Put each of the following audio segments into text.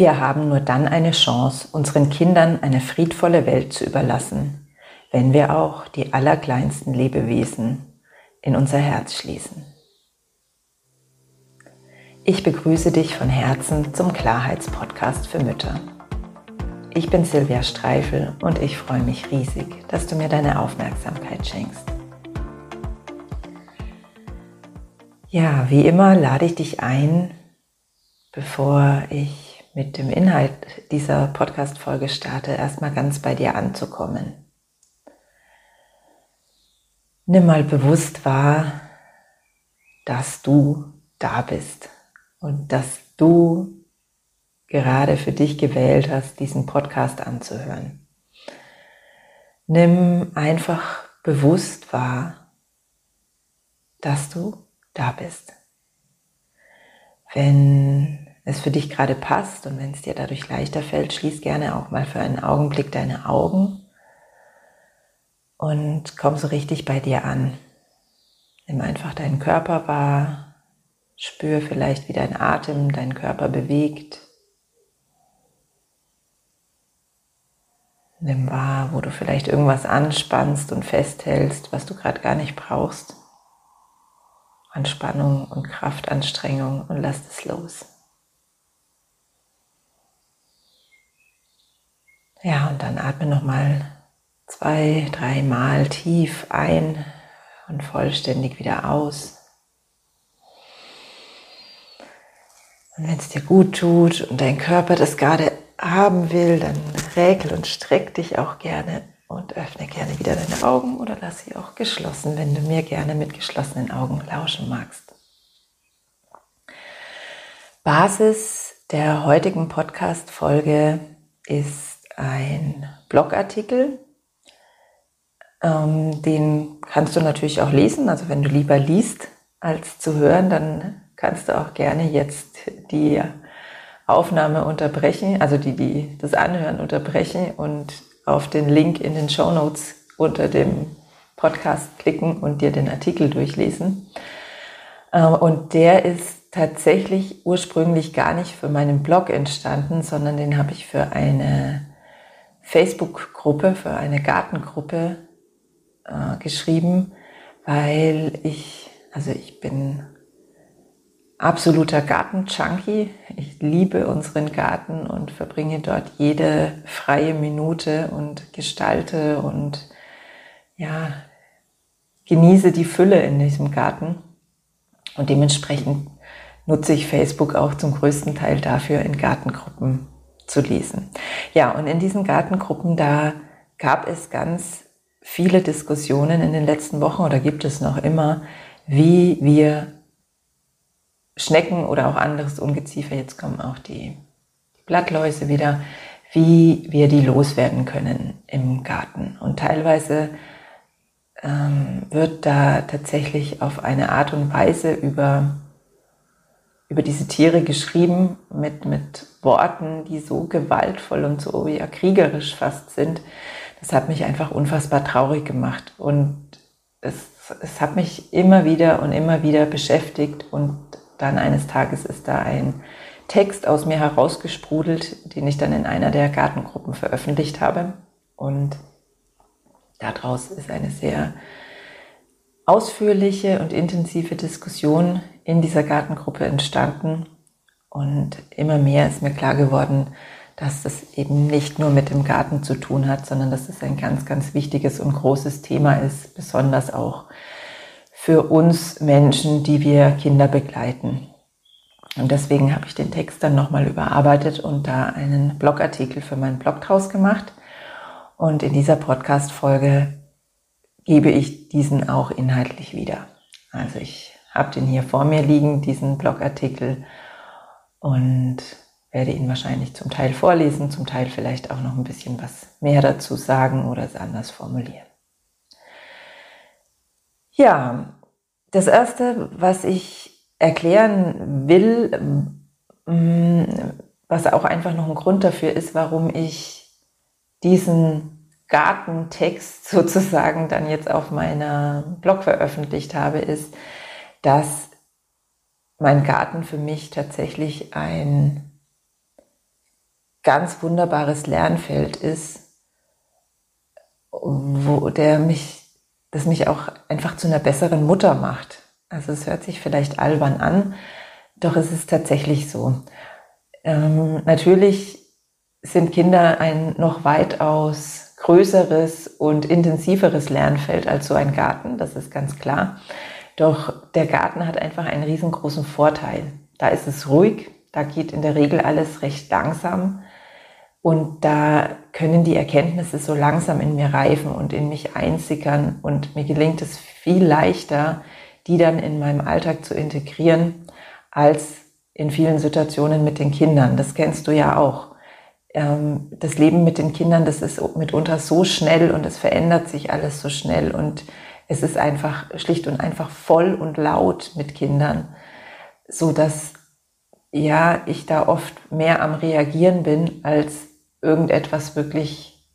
Wir haben nur dann eine Chance, unseren Kindern eine friedvolle Welt zu überlassen, wenn wir auch die allerkleinsten Lebewesen in unser Herz schließen. Ich begrüße dich von Herzen zum Klarheitspodcast für Mütter. Ich bin Silvia Streifel und ich freue mich riesig, dass du mir deine Aufmerksamkeit schenkst. Ja, wie immer lade ich dich ein, bevor ich mit dem Inhalt dieser Podcast-Folge starte, erstmal ganz bei dir anzukommen. Nimm mal bewusst wahr, dass du da bist und dass du gerade für dich gewählt hast, diesen Podcast anzuhören. Nimm einfach bewusst wahr, dass du da bist. Wenn es für dich gerade passt und wenn es dir dadurch leichter fällt, schließ gerne auch mal für einen Augenblick deine Augen und komm so richtig bei dir an. Nimm einfach deinen Körper wahr, spür vielleicht, wie dein Atem deinen Körper bewegt. Nimm wahr, wo du vielleicht irgendwas anspannst und festhältst, was du gerade gar nicht brauchst. Anspannung und Kraftanstrengung und lass es los. Ja, und dann atme nochmal zwei, dreimal tief ein und vollständig wieder aus. Und wenn es dir gut tut und dein Körper das gerade haben will, dann räkel und streck dich auch gerne und öffne gerne wieder deine Augen oder lass sie auch geschlossen, wenn du mir gerne mit geschlossenen Augen lauschen magst. Basis der heutigen Podcast-Folge ist ein Blogartikel. Ähm, den kannst du natürlich auch lesen. Also wenn du lieber liest als zu hören, dann kannst du auch gerne jetzt die Aufnahme unterbrechen, also die, die das Anhören unterbrechen und auf den Link in den Show Notes unter dem Podcast klicken und dir den Artikel durchlesen. Ähm, und der ist tatsächlich ursprünglich gar nicht für meinen Blog entstanden, sondern den habe ich für eine Facebook-Gruppe, für eine Gartengruppe äh, geschrieben, weil ich, also ich bin absoluter Garten-Junkie. Ich liebe unseren Garten und verbringe dort jede freie Minute und gestalte und ja, genieße die Fülle in diesem Garten. Und dementsprechend nutze ich Facebook auch zum größten Teil dafür, in Gartengruppen zu lesen. Ja, und in diesen Gartengruppen, da gab es ganz viele Diskussionen in den letzten Wochen oder gibt es noch immer, wie wir Schnecken oder auch anderes Ungeziefer, jetzt kommen auch die, Blattläuse wieder, wie wir die loswerden können im Garten. Und teilweise ähm, wird da tatsächlich auf eine Art und Weise über über diese Tiere geschrieben mit, mit Worten, die so gewaltvoll und so ja, kriegerisch fast sind. Das hat mich einfach unfassbar traurig gemacht. Und es, es hat mich immer wieder und immer wieder beschäftigt. Und dann eines Tages ist da ein Text aus mir herausgesprudelt, den ich dann in einer der Gartengruppen veröffentlicht habe. Und daraus ist eine sehr ausführliche und intensive Diskussion in dieser Gartengruppe entstanden. Und immer mehr ist mir klar geworden, dass das eben nicht nur mit dem Garten zu tun hat, sondern dass es ein ganz, ganz wichtiges und großes Thema ist, besonders auch für uns Menschen, die wir Kinder begleiten. Und deswegen habe ich den Text dann nochmal überarbeitet und da einen Blogartikel für meinen Blog draus gemacht. Und in dieser Podcast-Folge gebe ich diesen auch inhaltlich wieder. Also ich habe den hier vor mir liegen, diesen Blogartikel, und werde ihn wahrscheinlich zum Teil vorlesen, zum Teil vielleicht auch noch ein bisschen was mehr dazu sagen oder es anders formulieren. Ja, das Erste, was ich erklären will, mm, was auch einfach noch ein Grund dafür ist, warum ich diesen Gartentext sozusagen dann jetzt auf meiner Blog veröffentlicht habe, ist, dass mein Garten für mich tatsächlich ein ganz wunderbares Lernfeld ist, wo der mich, das mich auch einfach zu einer besseren Mutter macht. Also es hört sich vielleicht albern an, doch es ist tatsächlich so. Ähm, natürlich sind Kinder ein noch weitaus größeres und intensiveres Lernfeld als so ein Garten, das ist ganz klar. Doch der Garten hat einfach einen riesengroßen Vorteil. Da ist es ruhig, da geht in der Regel alles recht langsam und da können die Erkenntnisse so langsam in mir reifen und in mich einsickern und mir gelingt es viel leichter, die dann in meinem Alltag zu integrieren, als in vielen Situationen mit den Kindern. Das kennst du ja auch. Ähm, das Leben mit den Kindern, das ist mitunter so schnell und es verändert sich alles so schnell und es ist einfach schlicht und einfach voll und laut mit Kindern, so dass ja ich da oft mehr am Reagieren bin, als irgendetwas wirklich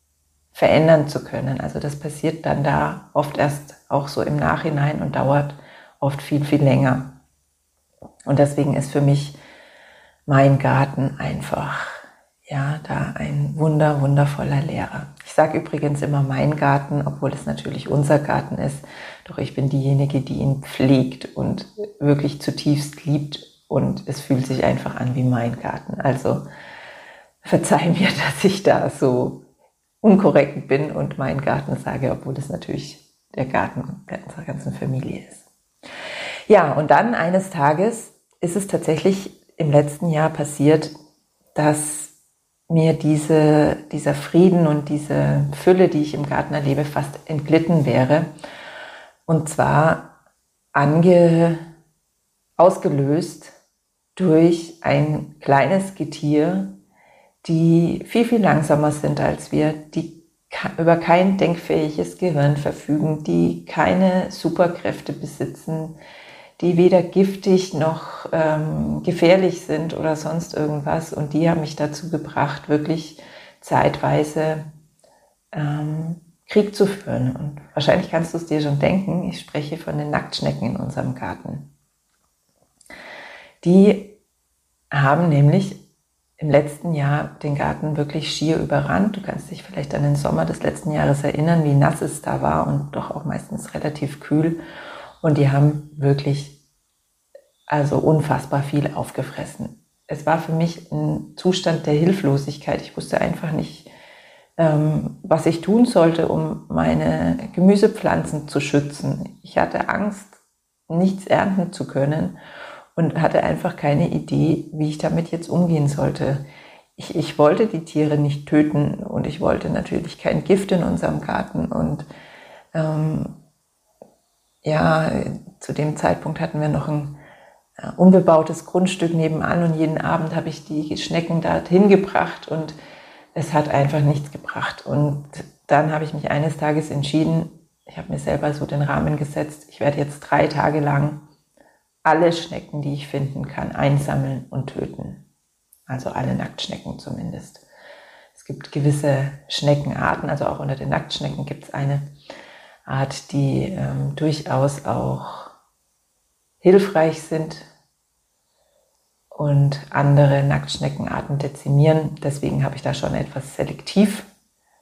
verändern zu können. Also das passiert dann da oft erst auch so im Nachhinein und dauert oft viel, viel länger. Und deswegen ist für mich mein Garten einfach, ja, da ein wunder, wundervoller Lehrer. Ich sage übrigens immer mein Garten, obwohl es natürlich unser Garten ist. Doch ich bin diejenige, die ihn pflegt und wirklich zutiefst liebt. Und es fühlt sich einfach an wie mein Garten. Also verzeih mir, dass ich da so unkorrekt bin und mein Garten sage, obwohl es natürlich der Garten unserer ganzen Familie ist. Ja, und dann eines Tages ist es tatsächlich im letzten Jahr passiert, dass mir diese, dieser Frieden und diese Fülle, die ich im Garten erlebe, fast entglitten wäre. Und zwar ange, ausgelöst durch ein kleines Getier, die viel, viel langsamer sind als wir, die über kein denkfähiges Gehirn verfügen, die keine Superkräfte besitzen, die weder giftig noch ähm, gefährlich sind oder sonst irgendwas. Und die haben mich dazu gebracht, wirklich zeitweise ähm, Krieg zu führen. Und wahrscheinlich kannst du es dir schon denken, ich spreche von den Nacktschnecken in unserem Garten. Die haben nämlich im letzten Jahr den Garten wirklich schier überrannt. Du kannst dich vielleicht an den Sommer des letzten Jahres erinnern, wie nass es da war und doch auch meistens relativ kühl. Und die haben wirklich also unfassbar viel aufgefressen. Es war für mich ein Zustand der Hilflosigkeit. Ich wusste einfach nicht, ähm, was ich tun sollte, um meine Gemüsepflanzen zu schützen. Ich hatte Angst, nichts ernten zu können und hatte einfach keine Idee, wie ich damit jetzt umgehen sollte. Ich, ich wollte die Tiere nicht töten und ich wollte natürlich kein Gift in unserem Garten und ähm, ja, zu dem Zeitpunkt hatten wir noch ein äh, unbebautes Grundstück nebenan und jeden Abend habe ich die Schnecken dorthin gebracht und es hat einfach nichts gebracht. Und dann habe ich mich eines Tages entschieden, ich habe mir selber so den Rahmen gesetzt, ich werde jetzt drei Tage lang alle Schnecken, die ich finden kann, einsammeln und töten. Also alle Nacktschnecken zumindest. Es gibt gewisse Schneckenarten, also auch unter den Nacktschnecken gibt es eine Art, die ähm, durchaus auch hilfreich sind und andere Nacktschneckenarten dezimieren. Deswegen habe ich da schon etwas selektiv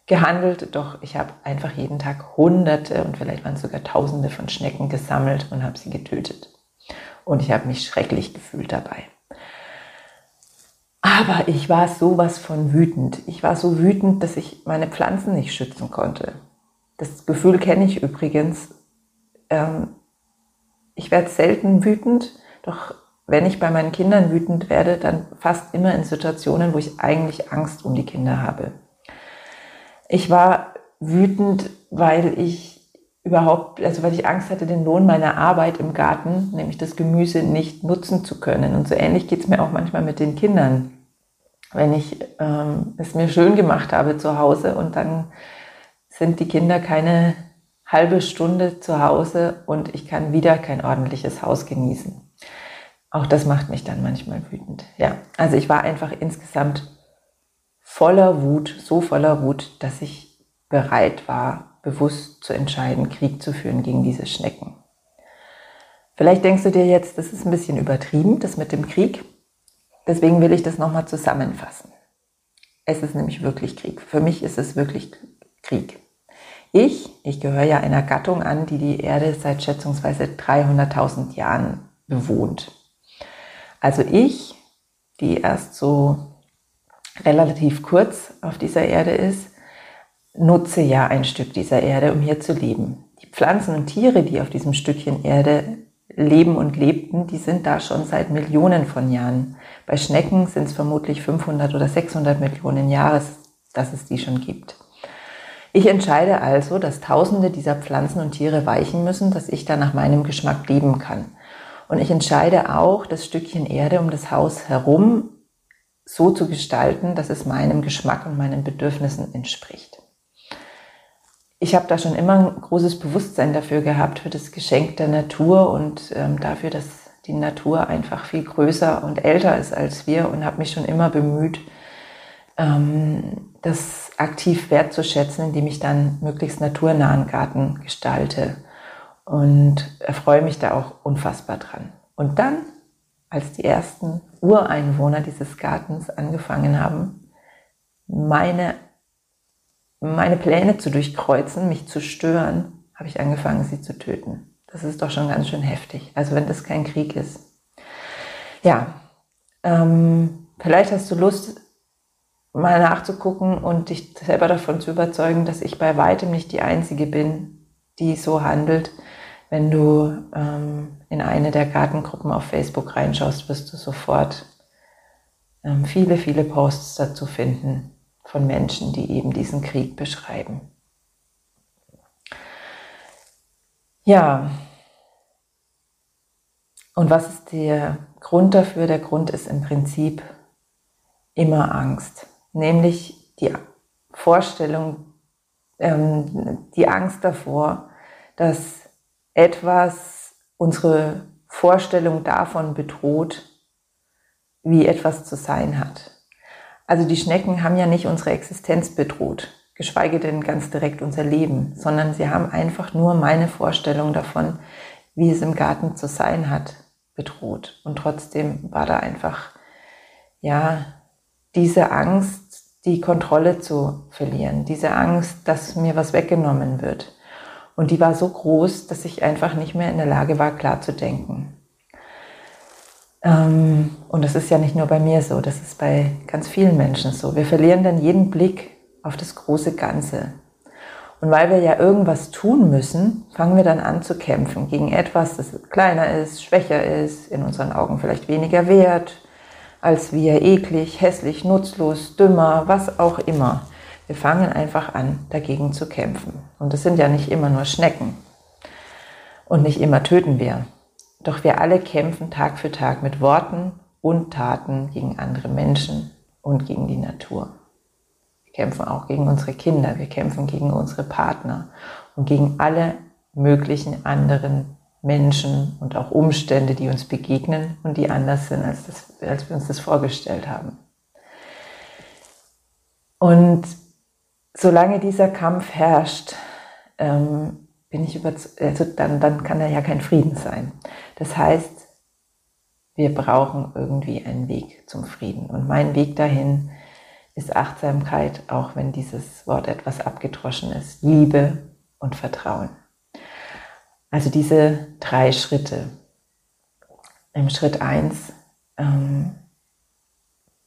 gehandelt, doch ich habe einfach jeden Tag Hunderte und vielleicht waren es sogar Tausende von Schnecken gesammelt und habe sie getötet. Und ich habe mich schrecklich gefühlt dabei. Aber ich war sowas von wütend. Ich war so wütend, dass ich meine Pflanzen nicht schützen konnte. Das Gefühl kenne ich übrigens. Ähm, ich werde selten wütend, doch wenn ich bei meinen Kindern wütend werde, dann fast immer in Situationen, wo ich eigentlich Angst um die Kinder habe. Ich war wütend, weil ich überhaupt, also weil ich Angst hatte, den Lohn meiner Arbeit im Garten, nämlich das Gemüse, nicht nutzen zu können. Und so ähnlich geht es mir auch manchmal mit den Kindern. Wenn ich ähm, es mir schön gemacht habe zu Hause und dann sind die Kinder keine halbe Stunde zu Hause und ich kann wieder kein ordentliches Haus genießen. Auch das macht mich dann manchmal wütend. Ja, also ich war einfach insgesamt voller Wut, so voller Wut, dass ich bereit war, bewusst zu entscheiden, Krieg zu führen gegen diese Schnecken. Vielleicht denkst du dir jetzt, das ist ein bisschen übertrieben, das mit dem Krieg. Deswegen will ich das nochmal zusammenfassen. Es ist nämlich wirklich Krieg. Für mich ist es wirklich Krieg. Ich, ich gehöre ja einer Gattung an, die die Erde seit schätzungsweise 300.000 Jahren bewohnt. Also ich, die erst so relativ kurz auf dieser Erde ist, nutze ja ein Stück dieser Erde, um hier zu leben. Die Pflanzen und Tiere, die auf diesem Stückchen Erde leben und lebten, die sind da schon seit Millionen von Jahren. Bei Schnecken sind es vermutlich 500 oder 600 Millionen Jahre, dass es die schon gibt. Ich entscheide also, dass Tausende dieser Pflanzen und Tiere weichen müssen, dass ich da nach meinem Geschmack leben kann. Und ich entscheide auch, das Stückchen Erde um das Haus herum so zu gestalten, dass es meinem Geschmack und meinen Bedürfnissen entspricht. Ich habe da schon immer ein großes Bewusstsein dafür gehabt, für das Geschenk der Natur und ähm, dafür, dass die Natur einfach viel größer und älter ist als wir und habe mich schon immer bemüht, ähm, das aktiv wertzuschätzen, indem ich dann möglichst naturnahen Garten gestalte und erfreue mich da auch unfassbar dran. Und dann, als die ersten Ureinwohner dieses Gartens angefangen haben, meine, meine Pläne zu durchkreuzen, mich zu stören, habe ich angefangen, sie zu töten. Das ist doch schon ganz schön heftig. Also wenn das kein Krieg ist. Ja, ähm, vielleicht hast du Lust, mal nachzugucken und dich selber davon zu überzeugen, dass ich bei weitem nicht die Einzige bin, die so handelt. Wenn du ähm, in eine der Gartengruppen auf Facebook reinschaust, wirst du sofort ähm, viele, viele Posts dazu finden von Menschen, die eben diesen Krieg beschreiben. Ja, und was ist der Grund dafür? Der Grund ist im Prinzip immer Angst nämlich die Vorstellung, ähm, die Angst davor, dass etwas unsere Vorstellung davon bedroht, wie etwas zu sein hat. Also die Schnecken haben ja nicht unsere Existenz bedroht, geschweige denn ganz direkt unser Leben, sondern sie haben einfach nur meine Vorstellung davon, wie es im Garten zu sein hat, bedroht. Und trotzdem war da einfach, ja, diese Angst, die Kontrolle zu verlieren, diese Angst, dass mir was weggenommen wird. Und die war so groß, dass ich einfach nicht mehr in der Lage war, klar zu denken. Ähm, und das ist ja nicht nur bei mir so, das ist bei ganz vielen Menschen so. Wir verlieren dann jeden Blick auf das große Ganze. Und weil wir ja irgendwas tun müssen, fangen wir dann an zu kämpfen gegen etwas, das kleiner ist, schwächer ist, in unseren Augen vielleicht weniger wert, als wir, eklig, hässlich, nutzlos, dümmer, was auch immer. Wir fangen einfach an, dagegen zu kämpfen. Und es sind ja nicht immer nur Schnecken. Und nicht immer töten wir. Doch wir alle kämpfen Tag für Tag mit Worten und Taten gegen andere Menschen und gegen die Natur. Wir kämpfen auch gegen unsere Kinder, wir kämpfen gegen unsere Partner und gegen alle möglichen anderen Menschen und auch Umstände, die uns begegnen und die anders sind, als, das, als wir uns das vorgestellt haben. Und solange dieser Kampf herrscht, ähm, bin ich also dann, dann kann da ja kein Frieden sein. Das heißt, wir brauchen irgendwie einen Weg zum Frieden. Und mein Weg dahin ist Achtsamkeit, auch wenn dieses Wort etwas abgedroschen ist. Liebe und Vertrauen. Also diese drei Schritte. Im Schritt eins ähm,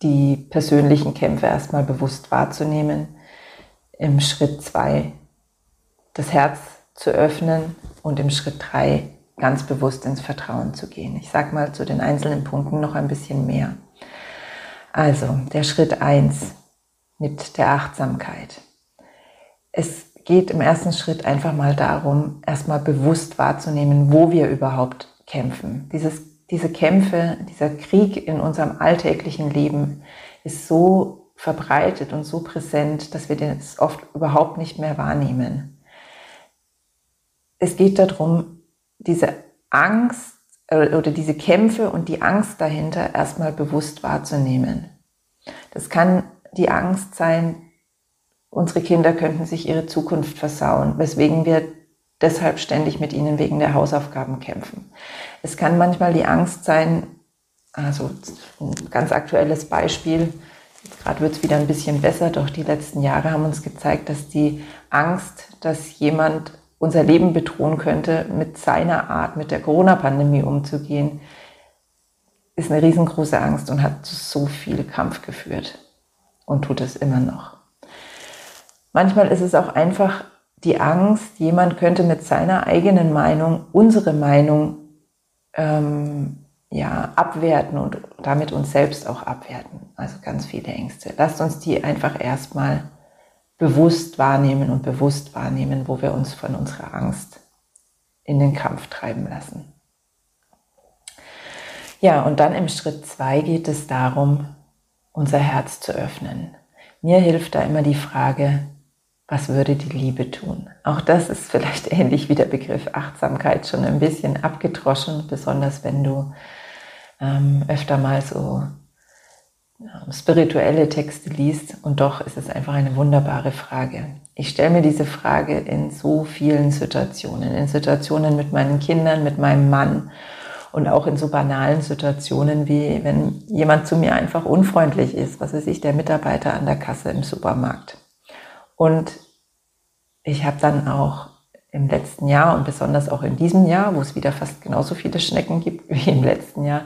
die persönlichen Kämpfe erstmal bewusst wahrzunehmen. Im Schritt zwei das Herz zu öffnen und im Schritt drei ganz bewusst ins Vertrauen zu gehen. Ich sage mal zu den einzelnen Punkten noch ein bisschen mehr. Also der Schritt eins mit der Achtsamkeit. Es geht im ersten Schritt einfach mal darum, erstmal bewusst wahrzunehmen, wo wir überhaupt kämpfen. Dieses, diese Kämpfe, dieser Krieg in unserem alltäglichen Leben ist so verbreitet und so präsent, dass wir das oft überhaupt nicht mehr wahrnehmen. Es geht darum, diese Angst äh, oder diese Kämpfe und die Angst dahinter erstmal bewusst wahrzunehmen. Das kann die Angst sein, unsere Kinder könnten sich ihre Zukunft versauen, weswegen wir deshalb ständig mit ihnen wegen der Hausaufgaben kämpfen. Es kann manchmal die Angst sein, also ein ganz aktuelles Beispiel, Jetzt gerade wird es wieder ein bisschen besser, doch die letzten Jahre haben uns gezeigt, dass die Angst, dass jemand unser Leben bedrohen könnte, mit seiner Art, mit der Corona-Pandemie umzugehen, ist eine riesengroße Angst und hat so viel Kampf geführt und tut es immer noch. Manchmal ist es auch einfach die Angst, jemand könnte mit seiner eigenen Meinung unsere Meinung ähm, ja, abwerten und damit uns selbst auch abwerten. Also ganz viele Ängste. Lasst uns die einfach erstmal bewusst wahrnehmen und bewusst wahrnehmen, wo wir uns von unserer Angst in den Kampf treiben lassen. Ja, und dann im Schritt zwei geht es darum, unser Herz zu öffnen. Mir hilft da immer die Frage, was würde die Liebe tun? Auch das ist vielleicht ähnlich wie der Begriff Achtsamkeit schon ein bisschen abgedroschen, besonders wenn du ähm, öfter mal so ähm, spirituelle Texte liest. Und doch ist es einfach eine wunderbare Frage. Ich stelle mir diese Frage in so vielen Situationen, in Situationen mit meinen Kindern, mit meinem Mann und auch in so banalen Situationen wie wenn jemand zu mir einfach unfreundlich ist, was weiß ich, der Mitarbeiter an der Kasse im Supermarkt. Und ich habe dann auch im letzten Jahr und besonders auch in diesem Jahr, wo es wieder fast genauso viele Schnecken gibt wie im letzten Jahr,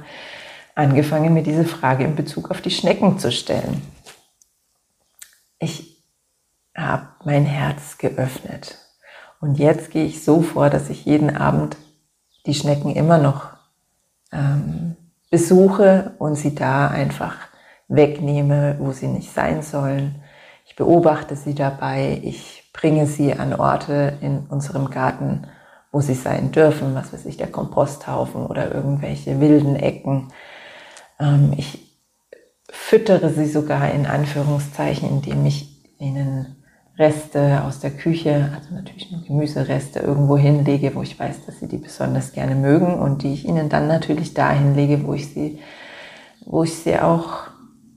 angefangen, mir diese Frage in Bezug auf die Schnecken zu stellen. Ich habe mein Herz geöffnet. Und jetzt gehe ich so vor, dass ich jeden Abend die Schnecken immer noch ähm, besuche und sie da einfach wegnehme, wo sie nicht sein sollen. Ich beobachte sie dabei, ich bringe sie an Orte in unserem Garten, wo sie sein dürfen, was weiß ich, der Komposthaufen oder irgendwelche wilden Ecken. Ähm, ich füttere sie sogar in Anführungszeichen, indem ich ihnen Reste aus der Küche, also natürlich nur Gemüsereste, irgendwo hinlege, wo ich weiß, dass sie die besonders gerne mögen und die ich ihnen dann natürlich dahin lege, wo ich sie, wo ich sie auch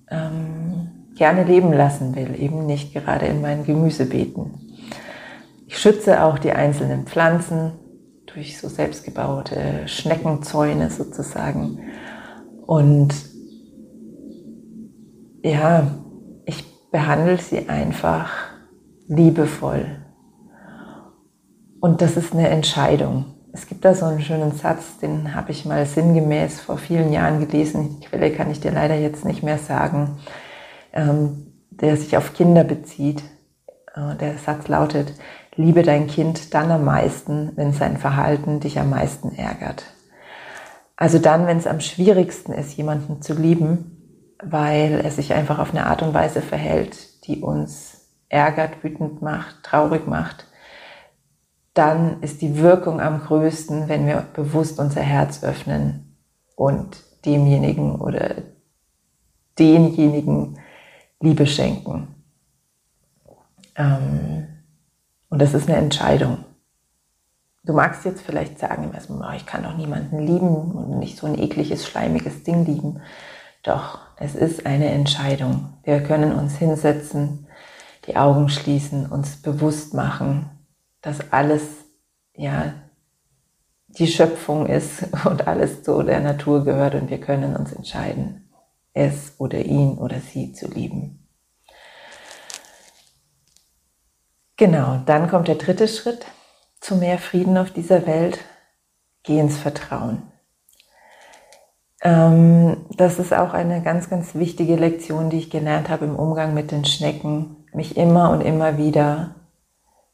ähm, gerne leben lassen will, eben nicht gerade in meinen Gemüsebeeten. Ich schütze auch die einzelnen Pflanzen durch so selbstgebaute Schneckenzäune sozusagen. Und ja, ich behandle sie einfach liebevoll. Und das ist eine Entscheidung. Es gibt da so einen schönen Satz, den habe ich mal sinngemäß vor vielen Jahren gelesen. Die Quelle kann ich dir leider jetzt nicht mehr sagen, ähm, der sich auf Kinder bezieht. Äh, der Satz lautet, liebe dein Kind dann am meisten, wenn sein Verhalten dich am meisten ärgert. Also dann, wenn es am schwierigsten ist, jemanden zu lieben, weil er sich einfach auf eine Art und Weise verhält, die uns ärgert, wütend macht, traurig macht, dann ist die Wirkung am größten, wenn wir bewusst unser Herz öffnen und demjenigen oder denjenigen Liebe schenken. Ähm, und das ist eine Entscheidung. Du magst jetzt vielleicht sagen, oh, ich kann doch niemanden lieben und nicht so ein ekliges, schleimiges Ding lieben. Doch, es ist eine Entscheidung. Wir können uns hinsetzen, die Augen schließen, uns bewusst machen, dass alles ja die Schöpfung ist und alles zu der Natur gehört und wir können uns entscheiden, es oder ihn oder sie zu lieben. Genau, dann kommt der dritte Schritt zu mehr Frieden auf dieser Welt. Geh ins Vertrauen. Ähm, das ist auch eine ganz, ganz wichtige Lektion, die ich gelernt habe im Umgang mit den Schnecken mich immer und immer wieder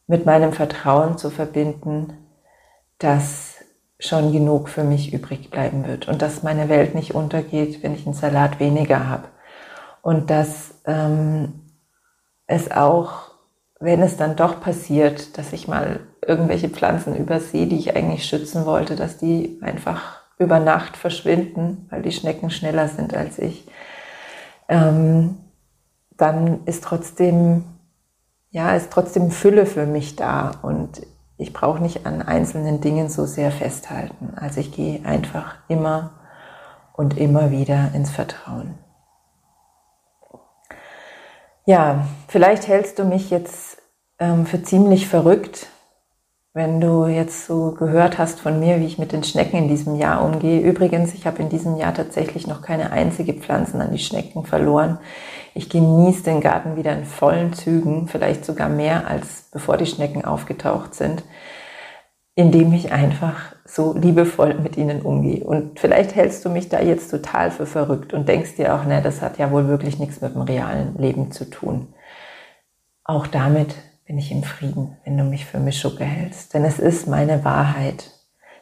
mit meinem Vertrauen zu verbinden, dass schon genug für mich übrig bleiben wird und dass meine Welt nicht untergeht, wenn ich einen Salat weniger habe. Und dass ähm, es auch, wenn es dann doch passiert, dass ich mal irgendwelche Pflanzen übersehe, die ich eigentlich schützen wollte, dass die einfach über Nacht verschwinden, weil die Schnecken schneller sind als ich. Ähm, dann ist trotzdem, ja, ist trotzdem Fülle für mich da und ich brauche nicht an einzelnen Dingen so sehr festhalten. Also ich gehe einfach immer und immer wieder ins Vertrauen. Ja, vielleicht hältst du mich jetzt ähm, für ziemlich verrückt, wenn du jetzt so gehört hast von mir, wie ich mit den Schnecken in diesem Jahr umgehe. Übrigens, ich habe in diesem Jahr tatsächlich noch keine einzige Pflanzen an die Schnecken verloren. Ich genieße den Garten wieder in vollen Zügen, vielleicht sogar mehr als bevor die Schnecken aufgetaucht sind, indem ich einfach so liebevoll mit ihnen umgehe. Und vielleicht hältst du mich da jetzt total für verrückt und denkst dir auch, ne, das hat ja wohl wirklich nichts mit dem realen Leben zu tun. Auch damit bin ich im Frieden, wenn du mich für Mischucke hältst. Denn es ist meine Wahrheit,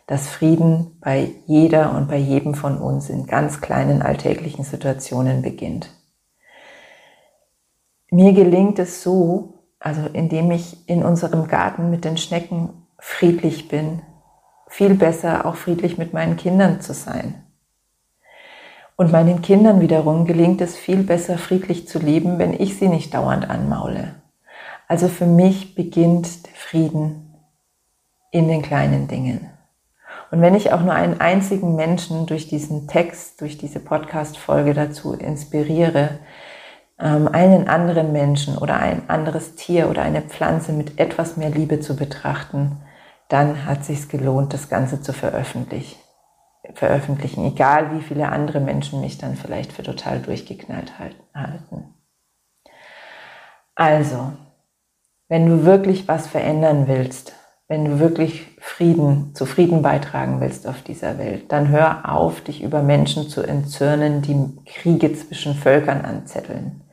dass Frieden bei jeder und bei jedem von uns in ganz kleinen alltäglichen Situationen beginnt. Mir gelingt es so, also indem ich in unserem Garten mit den Schnecken friedlich bin, viel besser auch friedlich mit meinen Kindern zu sein. Und meinen Kindern wiederum gelingt es viel besser friedlich zu leben, wenn ich sie nicht dauernd anmaule. Also für mich beginnt der Frieden in den kleinen Dingen. Und wenn ich auch nur einen einzigen Menschen durch diesen Text, durch diese Podcast-Folge dazu inspiriere, ähm, einen anderen Menschen oder ein anderes Tier oder eine Pflanze mit etwas mehr Liebe zu betrachten, dann hat sich's gelohnt, das Ganze zu veröffentlichen. Veröffentlichen, egal wie viele andere Menschen mich dann vielleicht für total durchgeknallt halten. Also, wenn du wirklich was verändern willst, wenn du wirklich Frieden, zu Frieden beitragen willst auf dieser Welt, dann hör auf, dich über Menschen zu entzürnen, die Kriege zwischen Völkern anzetteln.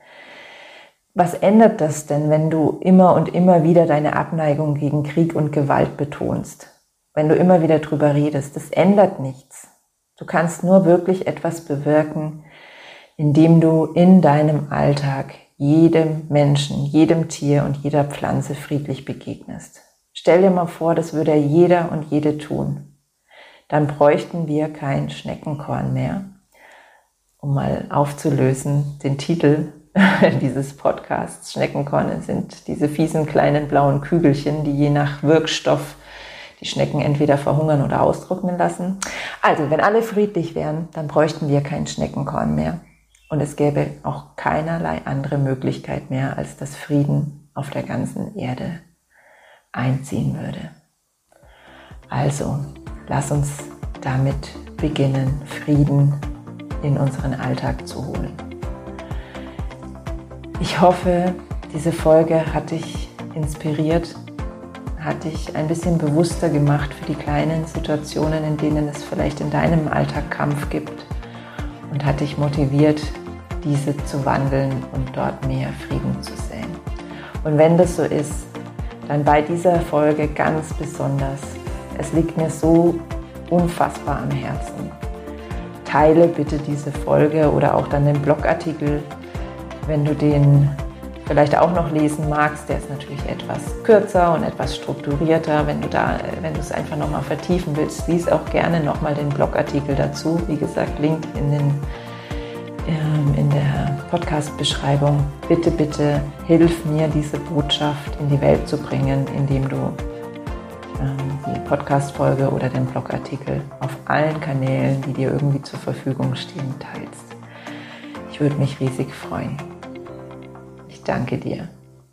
Was ändert das denn, wenn du immer und immer wieder deine Abneigung gegen Krieg und Gewalt betonst? Wenn du immer wieder drüber redest, das ändert nichts. Du kannst nur wirklich etwas bewirken, indem du in deinem Alltag jedem Menschen, jedem Tier und jeder Pflanze friedlich begegnest. Stell dir mal vor, das würde jeder und jede tun. Dann bräuchten wir kein Schneckenkorn mehr. Um mal aufzulösen, den Titel dieses Podcasts. Schneckenkorn sind diese fiesen kleinen blauen Kügelchen, die je nach Wirkstoff die Schnecken entweder verhungern oder austrocknen lassen. Also, wenn alle friedlich wären, dann bräuchten wir kein Schneckenkorn mehr. Und es gäbe auch keinerlei andere Möglichkeit mehr, als dass Frieden auf der ganzen Erde einziehen würde. Also, lass uns damit beginnen, Frieden in unseren Alltag zu holen. Ich hoffe, diese Folge hat dich inspiriert, hat dich ein bisschen bewusster gemacht für die kleinen Situationen, in denen es vielleicht in deinem Alltag Kampf gibt und hat dich motiviert, diese zu wandeln und dort mehr Frieden zu sehen. Und wenn das so ist, dann bei dieser Folge ganz besonders. Es liegt mir so unfassbar am Herzen. Teile bitte diese Folge oder auch dann den Blogartikel wenn du den vielleicht auch noch lesen magst, der ist natürlich etwas kürzer und etwas strukturierter. Wenn du da, wenn du es einfach nochmal vertiefen willst, lies auch gerne nochmal den Blogartikel dazu. Wie gesagt, Link in, den, ähm, in der Podcast-Beschreibung. Bitte, bitte hilf mir, diese Botschaft in die Welt zu bringen, indem du ähm, die Podcast-Folge oder den Blogartikel auf allen Kanälen, die dir irgendwie zur Verfügung stehen, teilst. Ich würde mich riesig freuen danke dir.